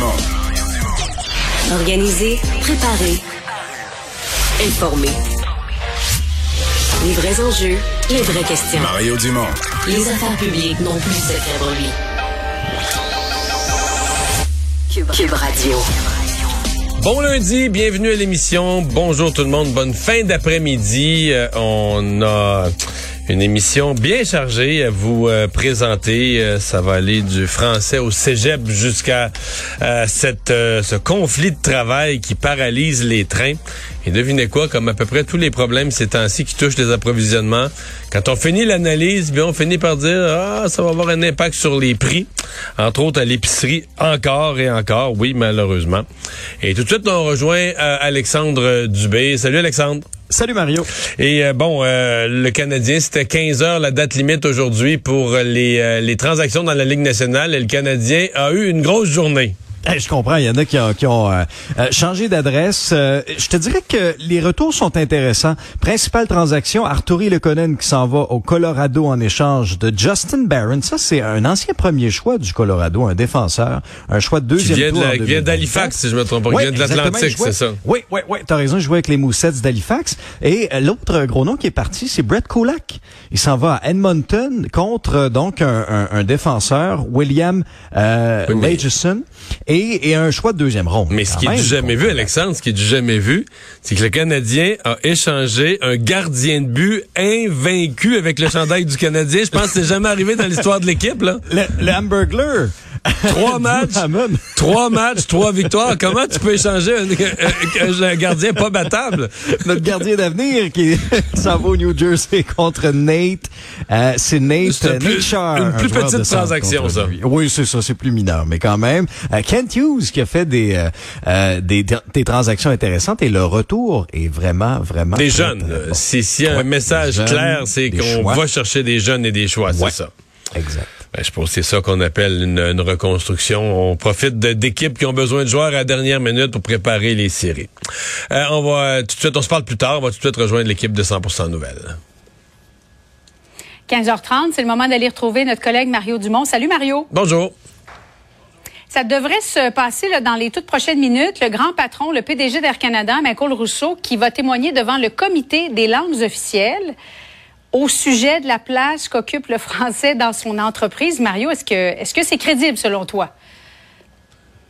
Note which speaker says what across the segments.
Speaker 1: Dumont.
Speaker 2: Organiser, préparer, informer. Les vrais enjeux, les vraies questions.
Speaker 1: Mario Dumont.
Speaker 2: Les affaires publiques n'ont plus cette fièvre lui. Cube, Cube Radio.
Speaker 3: Bon lundi, bienvenue à l'émission. Bonjour tout le monde, bonne fin d'après-midi. Euh, on a une émission bien chargée à vous euh, présenter. Euh, ça va aller du français au cégep jusqu'à euh, cette ce conflit de travail qui paralyse les trains. Et devinez quoi, comme à peu près tous les problèmes ces temps-ci qui touchent les approvisionnements, quand on finit l'analyse, bien on finit par dire ah ça va avoir un impact sur les prix, entre autres à l'épicerie encore et encore, oui malheureusement. Et tout de suite on rejoint Alexandre Dubé. Salut Alexandre.
Speaker 4: Salut Mario.
Speaker 3: Et euh, bon, euh, le Canadien, c'était 15 heures la date limite aujourd'hui pour les, euh, les transactions dans la Ligue nationale et le Canadien a eu une grosse journée
Speaker 4: je comprends, il y en a qui ont, qui ont euh, euh, changé d'adresse. Euh, je te dirais que les retours sont intéressants. Principale transaction, Arturi Lekonen qui s'en va au Colorado en échange de Justin Barron. Ça, c'est un ancien premier choix du Colorado, un défenseur, un choix de deuxième
Speaker 3: qui vient
Speaker 4: tour.
Speaker 3: De la, vient d'Halifax, si je me trompe pas. Oui, vient de l'Atlantique, c'est ça.
Speaker 4: Oui, oui, oui. T'as raison, il jouait avec les Moussets d'Halifax. Et l'autre gros nom qui est parti, c'est Brett Kulak. Il s'en va à Edmonton contre donc un, un, un défenseur, William euh, oui, et, et, un choix de deuxième ronde.
Speaker 3: Mais ce qui est du jamais vu, Alexandre, ce qui est du jamais vu, c'est que le Canadien a échangé un gardien de but invaincu avec le chandail du Canadien. Je pense que c'est jamais arrivé dans l'histoire de l'équipe, là.
Speaker 4: Le, le Hamburglar.
Speaker 3: Trois matchs, trois matchs, trois victoires. Comment tu peux échanger un, un, gardien pas battable?
Speaker 4: Notre gardien d'avenir qui s'en va au New Jersey contre Nate. Euh, c'est Nate, Nate
Speaker 3: plus,
Speaker 4: Char,
Speaker 3: Une plus petite transaction, ça.
Speaker 4: Lui. Oui, c'est ça, c'est plus mineur, mais quand même. Euh, Kent Hughes qui a fait des, euh, euh des, des, transactions intéressantes et le retour est vraiment, vraiment...
Speaker 3: Des jeunes. Bon. Si, si un message jeunes, clair, c'est qu'on va chercher des jeunes et des choix,
Speaker 4: ouais.
Speaker 3: c'est ça.
Speaker 4: Exact.
Speaker 3: Ben, je pense que c'est ça qu'on appelle une, une, reconstruction. On profite d'équipes qui ont besoin de joueurs à la dernière minute pour préparer les séries. Euh, on va tout de suite, on se parle plus tard, on va tout de suite rejoindre l'équipe de 100% Nouvelles.
Speaker 5: 15h30, c'est le moment d'aller retrouver notre collègue Mario Dumont. Salut Mario.
Speaker 3: Bonjour.
Speaker 5: Ça devrait se passer là, dans les toutes prochaines minutes. Le grand patron, le PDG d'Air Canada, Michael Rousseau, qui va témoigner devant le comité des langues officielles au sujet de la place qu'occupe le français dans son entreprise. Mario, est-ce que est-ce que c'est crédible selon toi?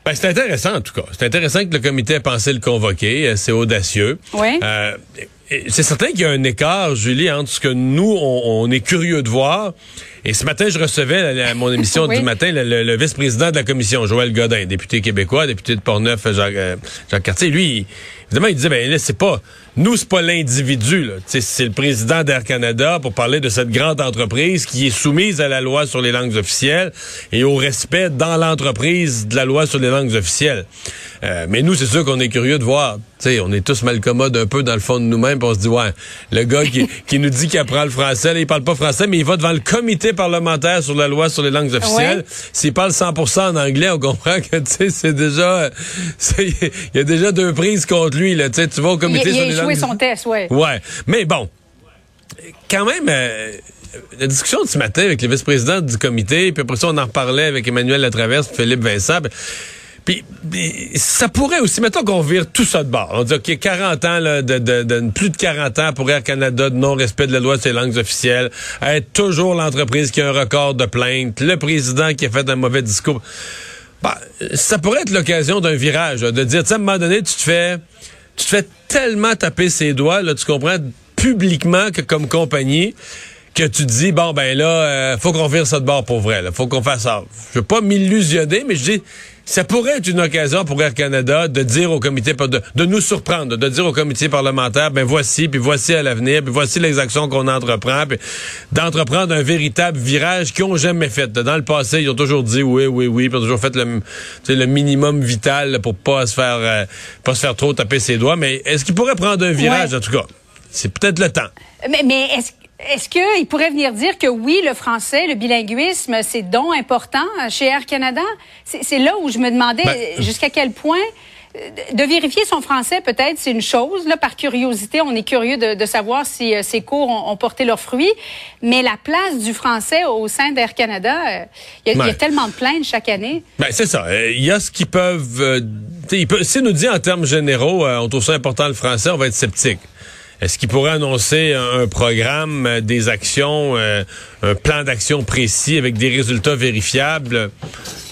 Speaker 3: Ben, c'est intéressant en tout cas. C'est intéressant que le comité ait pensé le convoquer. C'est audacieux.
Speaker 5: Oui.
Speaker 3: Euh, c'est certain qu'il y a un écart, Julie, entre ce que nous, on, on est curieux de voir. Et ce matin, je recevais à mon émission oui. du matin le, le, le vice-président de la commission, Joël Godin, député québécois, député de Portneuf, Jacques, euh, Jacques Cartier. Lui, évidemment, il disait, ben là, c'est pas... Nous, c'est pas l'individu, c'est le président d'Air Canada pour parler de cette grande entreprise qui est soumise à la loi sur les langues officielles et au respect dans l'entreprise de la loi sur les langues officielles. Euh, mais nous, c'est sûr qu'on est curieux de voir. sais, on est tous mal commodes un peu dans le fond de nous-mêmes. On se dit, ouais, le gars qui, qui nous dit qu'il apprend le français, là, il parle pas français, mais il va devant le comité parlementaire sur la loi sur les langues officielles.
Speaker 5: Ouais.
Speaker 3: S'il parle 100% en anglais, on comprend que, c'est déjà... Il y a déjà deux prises contre lui, là. Tu vas au comité
Speaker 5: il,
Speaker 3: sur
Speaker 5: il
Speaker 3: les
Speaker 5: a échoué son test, ouais.
Speaker 3: Ouais. Mais bon, quand même... Euh, la discussion de ce matin avec le vice-président du comité, puis après ça, on en reparlait avec Emmanuel Latraverse, Philippe Vincent. Puis, puis, ça pourrait aussi, mettons qu'on vire tout ça de bord. On dit, OK, 40 ans, là, de, de, de, plus de 40 ans pour Air Canada de non-respect de la loi sur les langues officielles, être toujours l'entreprise qui a un record de plainte, le président qui a fait un mauvais discours. Bah, ça pourrait être l'occasion d'un virage, là, de dire, tu à un moment donné, tu te fais, tu te fais tellement taper ses doigts, là, tu comprends, publiquement que comme compagnie, que tu te dis bon ben là euh, faut qu'on vire ça de bord pour vrai là, faut qu'on fasse ça. Je veux pas m'illusionner mais je dis ça pourrait être une occasion pour Air Canada de dire au comité de, de nous surprendre, de dire au comité parlementaire ben voici puis voici à l'avenir, puis voici les actions qu'on entreprend, puis d'entreprendre un véritable virage qu'ils ont jamais fait. Dans le passé, ils ont toujours dit oui oui oui, puis ils ont toujours fait le le minimum vital pour pas se faire euh, pas se faire trop taper ses doigts, mais est-ce qu'ils pourraient prendre un virage
Speaker 5: Ouais.
Speaker 3: en tout cas? C'est peut-être le temps.
Speaker 5: Mais, mais est-ce est-ce qu'il pourrait venir dire que oui, le français, le bilinguisme, c'est donc important chez Air Canada? C'est là où je me demandais
Speaker 3: Ben,
Speaker 5: jusqu'à quel point de vérifier son français, peut-être, c'est une chose. Là, par curiosité, on est curieux de, savoir si euh, ces cours ont, porté leurs fruits. Mais la place du français au sein d'Air Canada, euh, il y, a tellement de plaintes chaque année.
Speaker 3: Ben, c'est ça. Il y a ce qui peuvent... si nous dit en termes généraux, on trouve ça important le français, on va être sceptique. Est-ce qu'il pourrait annoncer un, programme, euh, des actions, euh, un plan d'action précis avec des résultats vérifiables?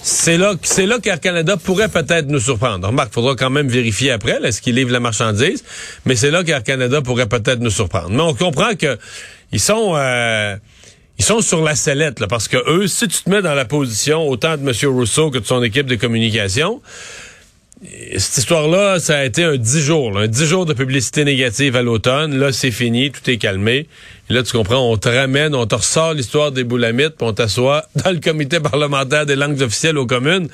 Speaker 3: C'est là, c'est là qu'Air Canada pourrait peut-être nous surprendre. Remarque, faudra quand même vérifier après, est-ce qu'il livre la marchandise, mais c'est là qu'Air Canada pourrait peut-être nous surprendre. Mais on comprend que ils sont, euh, ils sont sur la sellette, là, parce que eux, si tu te mets dans la position autant de M. Rousseau que de son équipe de communication, cette histoire-là, ça a été un dix jours, un dix jours de publicité négative à l'automne. Là, c'est fini, tout est calmé. Là, tu comprends, on te ramène, on te ressort l'histoire des boulamites, puis on t'assoit dans le comité parlementaire des langues officielles aux communes.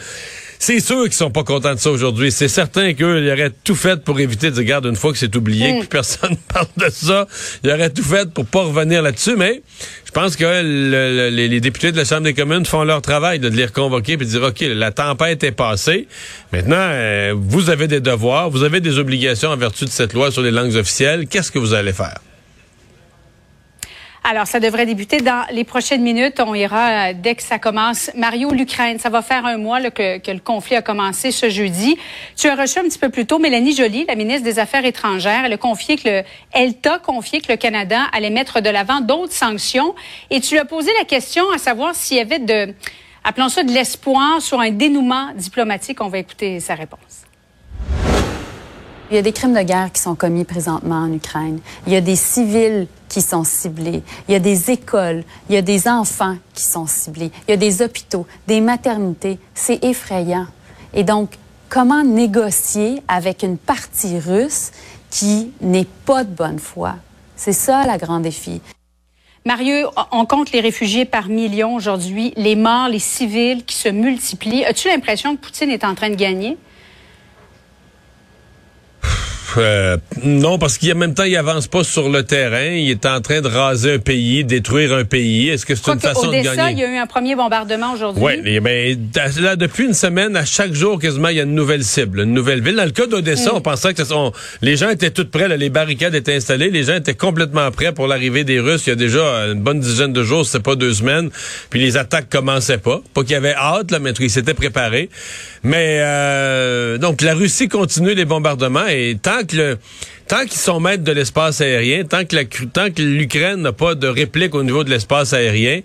Speaker 3: C'est sûr qu'ils sont pas contents de ça aujourd'hui. C'est certain qu'eux, ils auraient tout fait pour éviter de dire, une fois que c'est oublié, mm. que personne parle de ça, ils auraient tout fait pour pas revenir là-dessus, mais je pense que les, députés de la Chambre des communes font leur travail de les reconvoquer et de dire, OK, la tempête est passée. Maintenant, euh, vous avez des devoirs, vous avez des obligations en vertu de cette loi sur les langues officielles. Qu'est-ce que vous allez faire?
Speaker 5: Alors, ça devrait débuter dans les prochaines minutes. On ira euh, dès que ça commence. Mario, l'Ukraine, ça va faire un mois que, le conflit a commencé ce jeudi. Tu as reçu un petit peu plus tôt Mélanie Joly, la ministre des Affaires étrangères. Elle a confié que le, elle t'a confié que le Canada allait mettre de l'avant d'autres sanctions. Et tu lui as posé la question à savoir s'il y avait de, appelons ça de l'espoir sur un dénouement diplomatique. On va écouter sa réponse.
Speaker 1: Il y a des crimes de guerre qui sont commis présentement en Ukraine. Il y a des civils qui sont ciblés. Il y a des écoles. Il y a des enfants qui sont ciblés. Il y a des hôpitaux, des maternités. C'est effrayant. Et donc, comment négocier avec une partie russe qui n'est pas de bonne foi? C'est ça, la grand défi.
Speaker 5: Mario, on compte les réfugiés par millions aujourd'hui, les morts, les civils qui se multiplient. As-tu l'impression que Poutine est en train de gagner?
Speaker 3: Euh, non, parce qu'en même temps, il avance pas sur le terrain. Il est en train de raser un pays, détruire un pays. Est-ce que c'est une façon de gagner?
Speaker 5: il y a eu un premier bombardement aujourd'hui.
Speaker 3: Oui, mais là, depuis une semaine, à chaque jour, quasiment, il y a une nouvelle cible, une nouvelle ville. Dans le cas d'Odessa, mm. on pensait que les gens étaient tous prêts, les barricades étaient installées, les gens étaient complètement prêts pour l'arrivée des Russes. Il y a déjà une bonne dizaine de jours, c'est pas deux semaines. Puis les attaques commençaient pas. Pas qu'il y avait hâte, là, mais ils s'étaient préparés. Mais euh, donc la Russie continue les bombardements et tant tant qu'ils sont maîtres de l'espace aérien, tant que l'Ukraine n'a pas de réplique au niveau de l'espace aérien,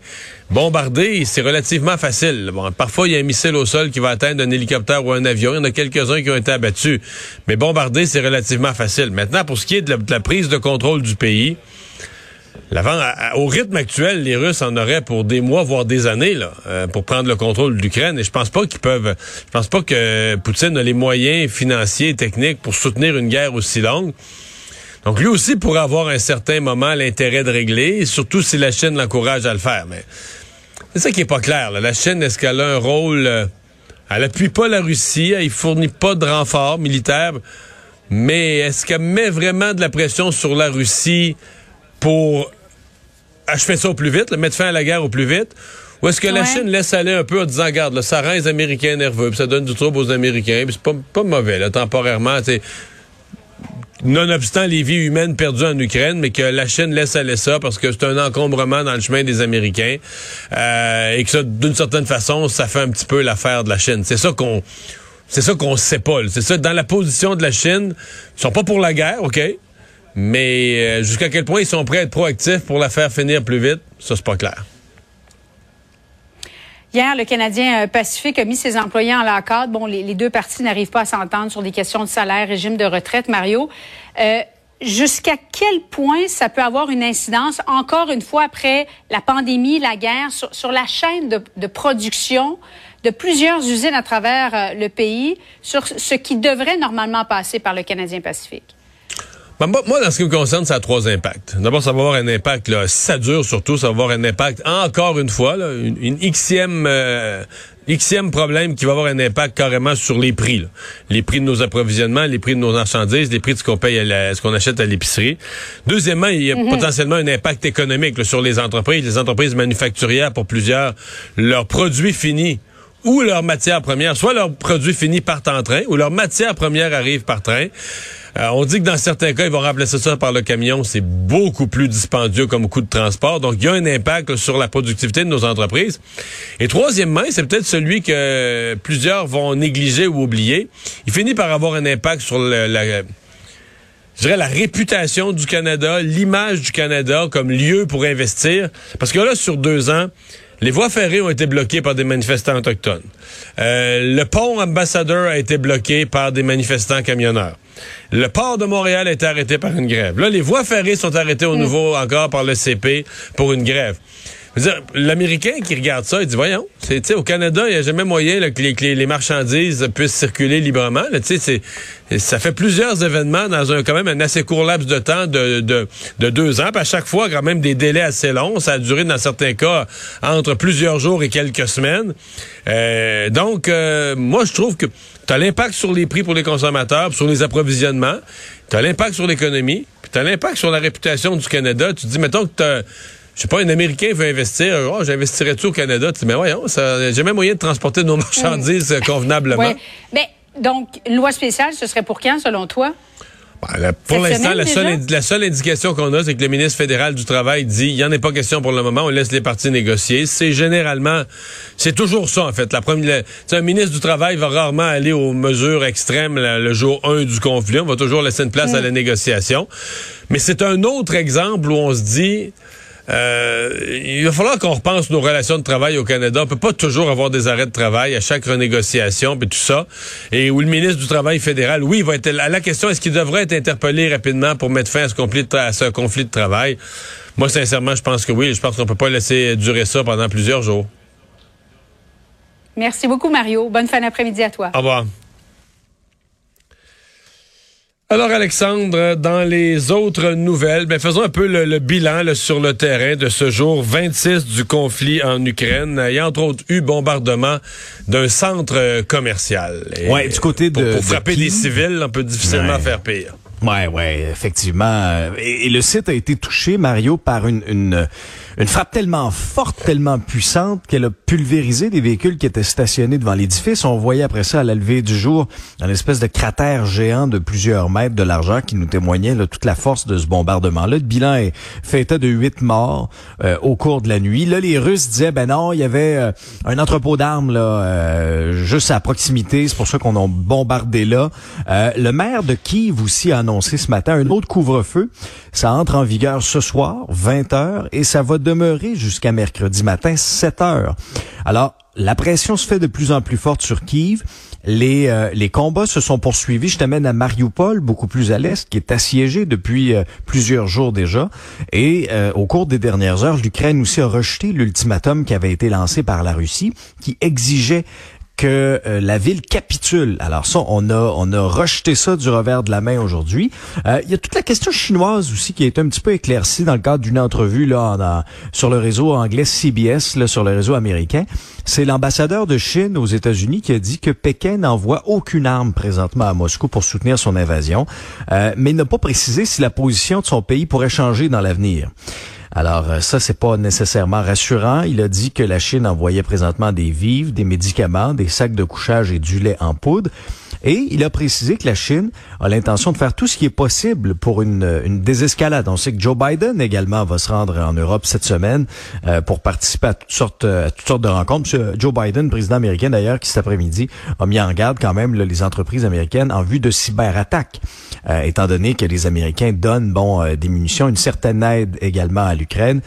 Speaker 3: bombarder c'est relativement facile. Parfois il y a un missile au sol qui va atteindre un hélicoptère ou un avion. Il y en a quelques-uns qui ont été abattus, mais bombarder c'est relativement facile. Maintenant pour ce qui est de la prise de contrôle du pays au rythme actuel, les Russes en auraient pour des mois, voire des années, là, euh, pour prendre le contrôle de l'Ukraine. Et je pense pas qu'ils peuvent. Je pense pas que Poutine a les moyens financiers et techniques pour soutenir une guerre aussi longue. Donc lui aussi pourrait avoir un certain moment l'intérêt de régler, surtout si la Chine l'encourage à le faire. Mais c'est ça qui est pas clair. La Chine, est-ce qu'elle a un rôle euh, Elle appuie pas la Russie, elle fournit pas de renfort militaire, mais est-ce qu'elle met vraiment de la pression sur la Russie pour achever ça au plus vite, mettre fin à la guerre au plus vite? Ou est-ce que la Chine laisse aller un peu en disant, regarde, ça rend les Américains nerveux, puis ça donne du trouble aux Américains, puis c'est pas, pas mauvais, là, temporairement, nonobstant les vies humaines perdues en Ukraine, mais que la Chine laisse aller ça parce que c'est un encombrement dans le chemin des Américains euh, et que ça, d'une certaine façon, ça fait un petit peu l'affaire de la Chine. C'est ça qu'on, c'est ça qu'on sait pas. C'est ça dans la position de la Chine, ils sont pas pour la guerre, ok, mais euh, jusqu'à quel point ils sont prêts à être proactifs pour la faire finir plus vite, ça, c'est pas clair.
Speaker 5: Hier, le Canadien euh, Pacifique a mis ses employés en l'accord. Bon, les, deux parties n'arrivent pas à s'entendre sur des questions de salaire, régime de retraite. Mario, euh, jusqu'à quel point ça peut avoir une incidence, encore une fois, après la pandémie, la guerre, sur, la chaîne de, production de plusieurs usines à travers le pays, sur ce qui devrait normalement passer par le Canadien Pacifique?
Speaker 3: Ben, moi, dans ce qui me concerne, ça a trois impacts. D'abord, ça va avoir un impact, là, si ça dure surtout, ça va avoir un impact, encore une fois, là, une, une xème, euh, problème qui va avoir un impact carrément sur les prix. Les prix de nos approvisionnements, les prix de nos marchandises, les prix de ce qu'on paye, à ce qu'on achète à l'épicerie. Deuxièmement, il y a mhm. potentiellement un impact économique sur les entreprises. Les entreprises manufacturières, pour plusieurs, leurs produits finis ou leurs matières premières, soit leurs produits finis partent en train, ou leurs matières premières arrivent par train. Euh, on dit que dans certains cas, ils vont remplacer ça par le camion. C'est beaucoup plus dispendieux comme coût de transport. Donc, il y a un impact sur la productivité de nos entreprises. Et troisièmement, c'est peut-être celui que plusieurs vont négliger ou oublier. Il finit par avoir un impact sur le, la, je dirais, la réputation du Canada, l'image du Canada comme lieu pour investir. Parce que là, sur deux ans, les voies ferrées ont été bloquées par des manifestants autochtones. Euh, le pont ambassadeur a été bloqué par des manifestants camionneurs. Le port de Montréal a été arrêté par une grève. Là, les voies ferrées sont arrêtées au nouveau encore par le CP pour une grève. L'Américain qui regarde ça, il dit, voyons, c'est, au Canada, il n'y a jamais moyen que, les, marchandises puissent circuler librement. ça fait plusieurs événements dans un quand même un assez court laps de temps de, de, deux ans. Puis à chaque fois, quand même des délais assez longs. Ça a duré dans certains cas entre plusieurs jours et quelques semaines. Euh, donc, euh, moi, je trouve que tu as l'impact sur les prix pour les consommateurs, sur les approvisionnements, tu as l'impact sur l'économie, puis tu as l'impact sur la réputation du Canada. Tu dis, mettons que tu je sais pas, un Américain veut investir, oh, j'investirais-tu au Canada? Tu dis, mais voyons, j'ai même moyen de transporter nos marchandises convenablement.
Speaker 5: Mais, donc, loi spéciale, ce serait pour quand, selon toi?
Speaker 3: Ben, pour l'instant, la seule, la seule indication qu'on a, c'est que le ministre fédéral du Travail dit il n'y en a pas question pour le moment, on laisse les partis négocier. C'est généralement, c'est toujours ça, en fait. La première, un ministre du Travail va rarement aller aux mesures extrêmes le jour 1 du conflit. On va toujours laisser une place à la mm. négociation. Mais c'est un autre exemple où on se dit euh, il va falloir qu'on repense nos relations de travail au Canada. On peut pas toujours avoir des arrêts de travail à chaque renégociation et tout ça. Et où le ministre du Travail fédéral, oui, va être à la question est-ce qu'il devrait être interpellé rapidement pour mettre fin à ce conflit de, à ce conflit de travail? Moi, sincèrement, je pense que oui. Je pense qu'on peut pas laisser durer ça pendant plusieurs jours.
Speaker 5: Merci beaucoup, Mario. Bonne fin d'après-midi à toi.
Speaker 3: Au revoir. Alors Alexandre, dans les autres nouvelles, ben faisons un peu le, bilan sur le terrain de ce jour 26 du conflit en Ukraine. Il y a entre autres eu bombardement d'un centre commercial.
Speaker 4: ouais, du côté de
Speaker 3: pour, frapper des civils, on peut difficilement faire pire.
Speaker 4: Ouais, ouais, effectivement. Et, le site a été touché, Mario, par une, une, une frappe tellement forte, tellement puissante qu'elle a pulvérisé des véhicules qui étaient stationnés devant l'édifice. On voyait après ça à la levée du jour un espèce de cratère géant de plusieurs mètres de largeur qui nous témoignait là, toute la force de ce bombardement-là. Le bilan est fait état de huit morts euh, au cours de la nuit. Là, les Russes disaient, ben non, il y avait euh, un entrepôt d'armes là, euh, juste à proximité. C'est pour ça qu'on a bombardé là. le maire de Kiev aussi a annoncé ce matin un autre couvre-feu. Ça entre en vigueur ce soir, 20 heures, et ça va demeurer jusqu'à mercredi matin, 7 heures. Alors, la pression se fait de plus en plus forte sur Kiev. Les, euh, les combats se sont poursuivis. Je t'amène à Mariupol, beaucoup plus à l'est, qui est assiégé depuis euh, plusieurs jours déjà. Et euh, au cours des dernières heures, l'Ukraine aussi a rejeté l'ultimatum qui avait été lancé par la Russie, qui exigeait que euh, la ville capitule. Alors ça, on a on a rejeté ça du revers de la main aujourd'hui. Euh, il y a toute la question chinoise aussi qui été un petit peu éclaircie dans le cadre d'une entrevue là sur le réseau anglais CBS, là sur le réseau américain. C'est l'ambassadeur de Chine aux États-Unis qui a dit que Pékin n'envoie aucune arme présentement à Moscou pour soutenir son invasion, euh, mais n'a pas précisé si la position de son pays pourrait changer dans l'avenir. Alors euh, ça, c'est pas nécessairement rassurant. Il a dit que la Chine envoyait présentement des vivres, des médicaments, des sacs de couchage et du lait en poudre. Et il a précisé que la Chine a l'intention de faire tout ce qui est possible pour une, une désescalade. On sait que Joe Biden également va se rendre en Europe cette semaine euh, pour participer à toutes sortes, à toutes sortes de rencontres. Monsieur Joe Biden, président américain d'ailleurs, qui cet après-midi a mis en garde quand même les entreprises américaines en vue de cyberattaques, euh, étant donné que les Américains donnent bon euh, des munitions, une certaine aide également à l'Ukraine.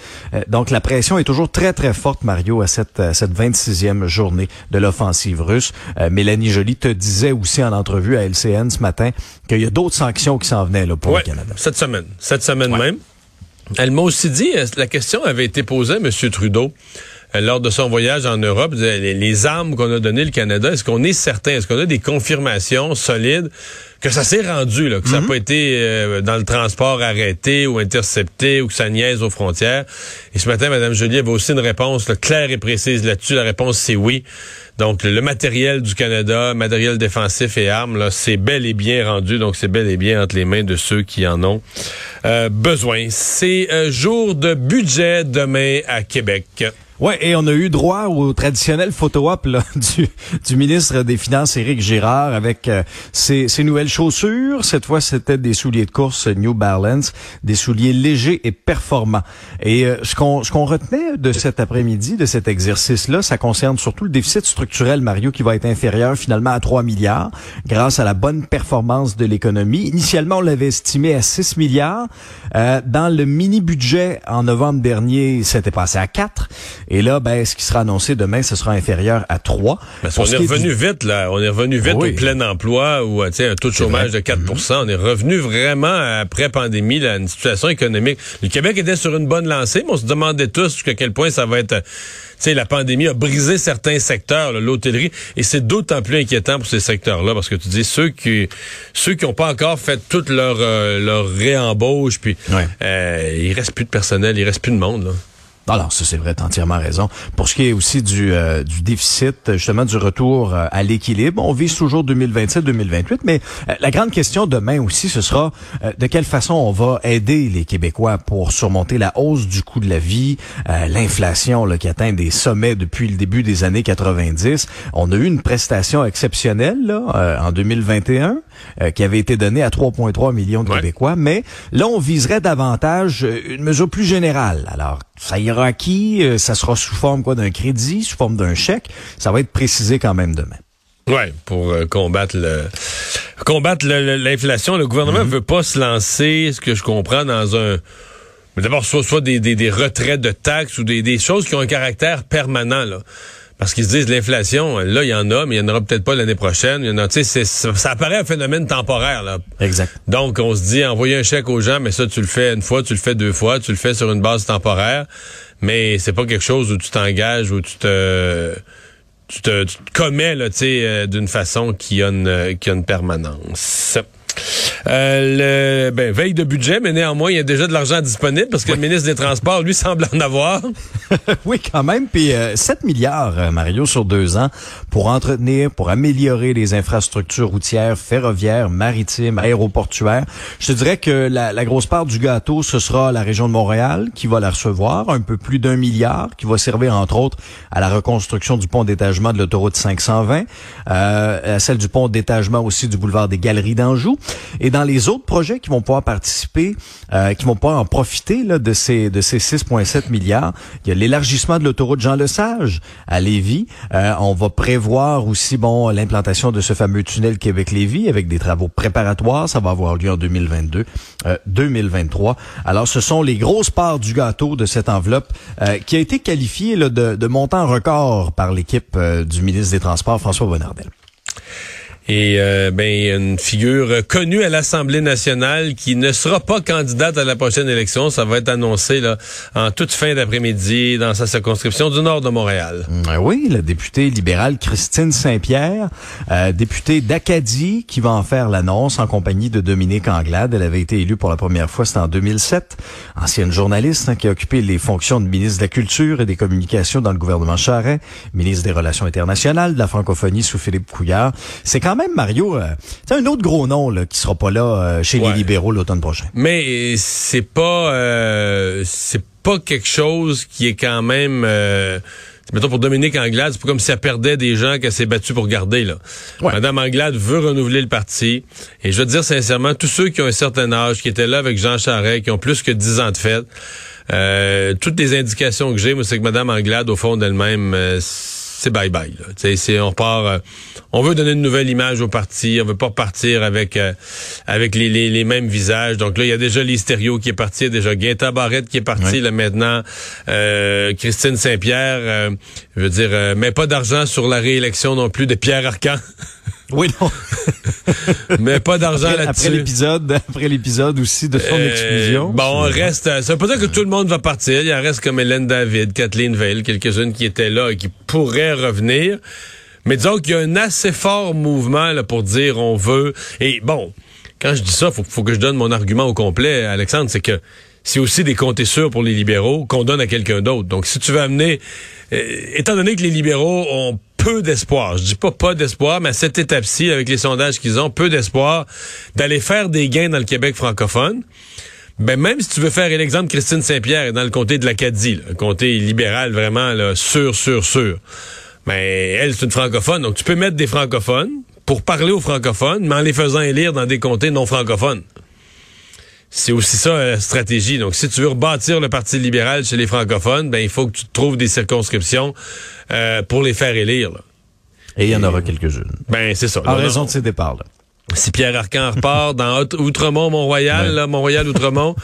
Speaker 4: donc la pression est toujours très très forte, Mario, à cette, à cette 26e journée de l'offensive russe. Mélanie Joly te disait aussi en entrevue à LCN ce matin qu'il y a d'autres sanctions qui s'en venaient là, pour le Canada.
Speaker 3: Cette semaine. Cette semaine même. Elle m'a aussi dit, euh, la question avait été posée à M. Trudeau euh, lors de son voyage en Europe, les, armes qu'on a données le Canada, est-ce qu'on est certain, est-ce qu'on a des confirmations solides que ça s'est rendu, là, que ça n'a
Speaker 4: Mhm.
Speaker 3: pas été euh, dans le transport arrêté ou intercepté ou que ça niaise aux frontières? Et ce matin, Mme Joly avait aussi une réponse là, claire et précise là-dessus. La réponse, c'est oui. Donc, le, matériel du Canada, matériel défensif et armes, c'est bel et bien rendu. Donc, c'est bel et bien entre les mains de ceux qui en ont euh, besoin. C'est euh, jour de budget demain à Québec.
Speaker 4: Ouais, et on a eu droit au traditionnel photo-op du, du ministre des Finances, Éric Girard, avec euh, ses, ses nouvelles chaussures. Cette fois, c'était des souliers de course New Balance, des souliers légers et performants. Et euh, ce qu'on ce qu'on retenait de cet après-midi, de cet exercice-là, ça concerne surtout le déficit structurel, Mario, qui va être inférieur finalement à 3 milliards, grâce à la bonne performance de l'économie. Initialement, on l'avait estimé à 6 milliards. Euh, dans le mini-budget en novembre dernier, c'était passé à 4. Et là, ben, ce qui sera annoncé demain, ce sera inférieur à 3.
Speaker 3: Parce qu'on est revenu
Speaker 4: du-
Speaker 3: vite, là. On est revenu vite
Speaker 4: Oui.
Speaker 3: au plein emploi ou, euh, un taux de chômage
Speaker 4: vrai.
Speaker 3: De 4% On est revenu vraiment après pandémie, là, une situation économique. Le Québec était sur une bonne lancée, mais on se demandait tous jusqu'à quel point ça va être, euh, tu sais, la pandémie a brisé certains secteurs, l'hôtellerie, et c'est d'autant plus inquiétant pour ces secteurs-là, parce que tu dis, ceux qui, ceux qui n'ont pas encore fait toute leur, euh, leur réembauche, puis,
Speaker 4: Ouais.
Speaker 3: euh, il reste plus de personnel, il reste plus de monde, là.
Speaker 4: Alors, ça c'est vrai, t'as entièrement raison. Pour ce qui est aussi du, euh, déficit, justement du retour euh, à l'équilibre, on vise toujours 2027-2028, mais euh, la grande question demain aussi, ce sera de quelle façon on va aider les Québécois pour surmonter la hausse du coût de la vie, l'inflation qui atteint des sommets depuis le début des années 90. On a eu une prestation exceptionnelle là, en 2021 euh, qui avait été donnée à 3,3 millions de
Speaker 3: Ouais.
Speaker 4: Québécois, mais là on viserait davantage euh, une mesure plus générale. Alors, ça ira à qui? Euh, Ça sera sous forme quoi d'un crédit, sous forme d'un chèque? Ça va être précisé quand même demain.
Speaker 3: Ouais, pour euh, combattre le combattre le- le- l'inflation, le gouvernement veut pas se lancer, ce que je comprends, dans un mais d'abord soit soit des, des, des retraits de taxes ou des, des choses qui ont un caractère permanent là. Parce qu'ils se disent l'inflation, là il y en a, mais il y en aura peut-être pas l'année prochaine. Il y en a, tu sais, c'est- ça, ça apparaît un phénomène temporaire là.
Speaker 4: Exact.
Speaker 3: Donc, on se dit, envoyer un chèque aux gens, mais ça, tu le fais une fois, tu le fais deux fois, tu le fais sur une base temporaire, mais c'est pas quelque chose où tu t'engages, où tu te, tu te, tu te commets, là, tu sais, euh, d'une façon qui a une, euh, qui a une permanence. Euh, le, ben, veille de budget, mais néanmoins, il y a déjà de l'argent disponible parce que le ministre des Transports, lui, semble en avoir.
Speaker 4: oui, quand même. Puis euh, 7 milliards, euh, Mario, sur deux ans pour entretenir, pour améliorer les infrastructures routières, ferroviaires, maritimes, aéroportuaires. Je te dirais que la, la grosse part du gâteau, ce sera la région de Montréal qui va la recevoir, un peu plus d'un milliard, qui va servir entre autres à la reconstruction du pont d'étagement de l'autoroute 520, euh, à celle du pont d'étagement aussi du boulevard des Galeries d'Anjou. Et dans les autres projets qui vont pouvoir participer, euh, qui vont pouvoir en profiter là, de ces de ces 6,7 milliards, il y a l'élargissement de l'autoroute Jean Lesage à Lévis. Euh, on va prévoir aussi bon l'implantation de ce fameux tunnel Québec-Lévis avec des travaux préparatoires. Ça va avoir lieu en 2022, euh, 2023. Alors, ce sont les grosses parts du gâteau de cette enveloppe euh, qui a été qualifiée là, de, de montant record par l'équipe euh, du ministre des Transports, François Bonnardel.
Speaker 3: Et euh, ben une figure connue à l'Assemblée nationale qui ne sera pas candidate à la prochaine élection. Ça va être annoncé là en toute fin d'après-midi dans sa circonscription du nord de Montréal.
Speaker 4: Euh, Oui, la députée libérale Christine Saint-Pierre, euh, députée d'Acadie, qui va en faire l'annonce en compagnie de Dominique Anglade. Elle avait été élue pour la première fois, c'était en 2007. Ancienne journaliste hein, qui a occupé les fonctions de ministre de la Culture et des Communications dans le gouvernement Charest, ministre des Relations internationales, de la francophonie sous Philippe Couillard. C'est quand même, Mario, euh, c'est un autre gros nom là, qui sera pas là euh, chez
Speaker 3: Ouais.
Speaker 4: les libéraux l'automne prochain.
Speaker 3: Mais c'est pas euh, c'est pas quelque chose qui est quand même euh, mettons pour Dominique Anglade, c'est pas comme si elle perdait des gens qu'elle s'est battue pour garder là.
Speaker 4: Ouais.
Speaker 3: Madame Anglade veut renouveler le parti et je veux te dire sincèrement tous ceux qui ont un certain âge qui étaient là avec Jean Charest qui ont plus que 10 ans de fête euh, toutes les indications que j'ai moi c'est que Madame Anglade au fond d'elle-même euh, c'est bye bye. Là. C'est, on part, euh, on veut donner une nouvelle image au parti. On veut pas partir avec euh, avec les, les, les mêmes visages. Donc là, il y a déjà l'Hystério qui est parti, il y a déjà Guetta Barrette qui est parti. Là maintenant, euh, Christine Saint-Pierre, euh, je veux dire, euh, met pas d'argent sur la réélection non plus de Pierre Arcan.
Speaker 4: Oui, non.
Speaker 3: mais pas d'argent là-dessus.
Speaker 4: après l'épisode, après l'épisode aussi de son
Speaker 3: Euh,
Speaker 4: exclusion.
Speaker 3: Bon, on reste. euh, Ça veut pas dire que tout le monde va partir. Il en reste comme Hélène David, Kathleen Veil, quelques-unes qui étaient là et qui pourraient revenir. Mais disons qu'il y a un assez fort mouvement là, pour dire on veut. Et bon, quand je dis ça, faut, faut que je donne mon argument au complet, Alexandre, c'est que c'est aussi des comptes sûrs pour les libéraux qu'on donne à quelqu'un d'autre. Donc, si tu veux amener, euh, étant donné que les libéraux ont peu d'espoir, je dis pas pas d'espoir, mais à cette étape-ci, avec les sondages qu'ils ont, peu d'espoir d'aller faire des gains dans le Québec francophone. Ben même si tu veux faire l'exemple Christine Saint-Pierre dans le comté de l'Acadie, le comté libéral vraiment là, sûr, sûr, sûr. Ben elle c'est une francophone, donc tu peux mettre des francophones pour parler aux francophones, mais en les faisant élire dans des comtés non francophones. C'est aussi ça la stratégie. Donc, si tu veux rebâtir le Parti libéral chez les francophones, ben il faut que tu trouves des circonscriptions euh, pour les faire élire. là.
Speaker 4: Et il y en aura quelques-unes.
Speaker 3: Ben c'est ça.
Speaker 4: En
Speaker 3: non.
Speaker 4: raison de ces départs-là.
Speaker 3: Si Pierre Arcan repart dans Haute- Outremont, Mont-Royal,
Speaker 4: Ouais.
Speaker 3: là, Mont-Royal, Outremont,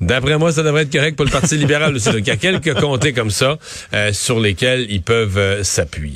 Speaker 3: d'après moi, ça devrait être correct pour le Parti libéral aussi. Donc, il y a quelques comtés comme ça euh, sur lesquels ils peuvent euh, s'appuyer.